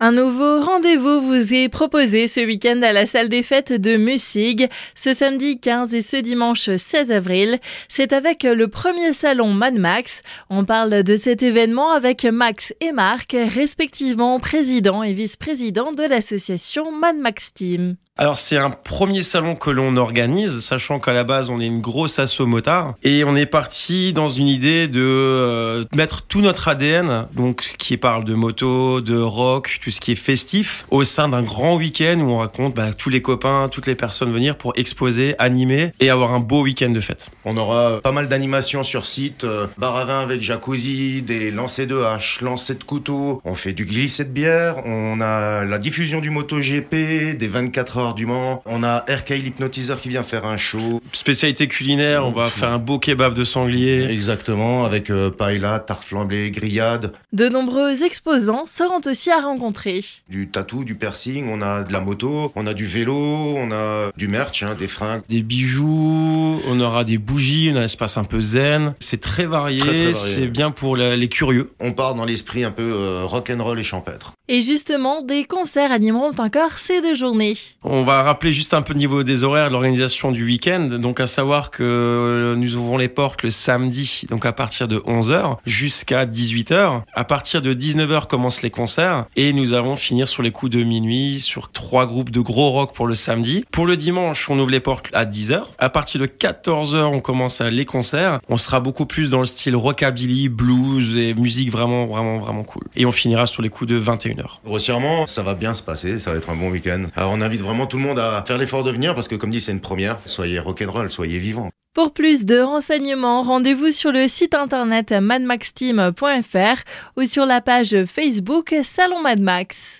Un nouveau rendez-vous vous est proposé ce week-end à la salle des fêtes de Mussig, ce samedi 15 et ce dimanche 16 avril. C'est avec le premier salon Mad Max. On parle de cet événement avec Max et Marc, respectivement président et vice-président de l'association Mad Max Team. Alors c'est un premier salon que l'on organise, sachant qu'à la base on est une grosse asso motard et on est parti dans une idée de euh, mettre tout notre ADN, donc qui parle de moto, de rock, tout ce qui est festif, au sein d'un grand week-end où on raconte bah, tous les copains, toutes les personnes venir pour exposer, animer et avoir un beau week-end de fête. On aura pas mal d'animations sur site, euh, bar à vin avec jacuzzi, des lancers de haches, lancers de couteaux, on fait du glisser de bière, on a la diffusion du MotoGP, des 24 heures du Mans. On a RK l'hypnotiseur qui vient faire un show. Spécialité culinaire, on va faire un beau kebab de sanglier. Exactement, avec euh, paella, tarte flambée, grillade. De nombreux exposants seront aussi à rencontrer. Du tatou, du piercing, on a de la moto, on a du vélo, on a du merch, hein, des fringues. Des bijoux, on aura des bougies, on a un espace un peu zen. C'est très varié, c'est bien pour les curieux. On part dans l'esprit un peu euh, rock and roll et champêtre. Et justement, des concerts animeront encore ces deux journées. On va rappeler juste un peu le niveau des horaires de l'organisation du week-end. Donc à savoir que nous ouvrons les portes le samedi, donc à partir de 11h jusqu'à 18h. À partir de 19h commencent les concerts et nous allons finir sur les coups de minuit sur trois groupes de gros rock pour le samedi. Pour le dimanche, on ouvre les portes à 10h. À partir de 14h, on commence les concerts. On sera beaucoup plus dans le style rockabilly, blues et musique vraiment, vraiment, vraiment cool. Et on finira sur les coups de 21h. Grossièrement, ça va bien se passer, ça va être un bon week-end. Alors on invite vraiment tout le monde à faire l'effort de venir parce que comme dit c'est une première, soyez rock'n'roll, soyez vivants. Pour plus de renseignements, rendez-vous sur le site internet madmaxteam.fr ou sur la page Facebook Salon Madmax.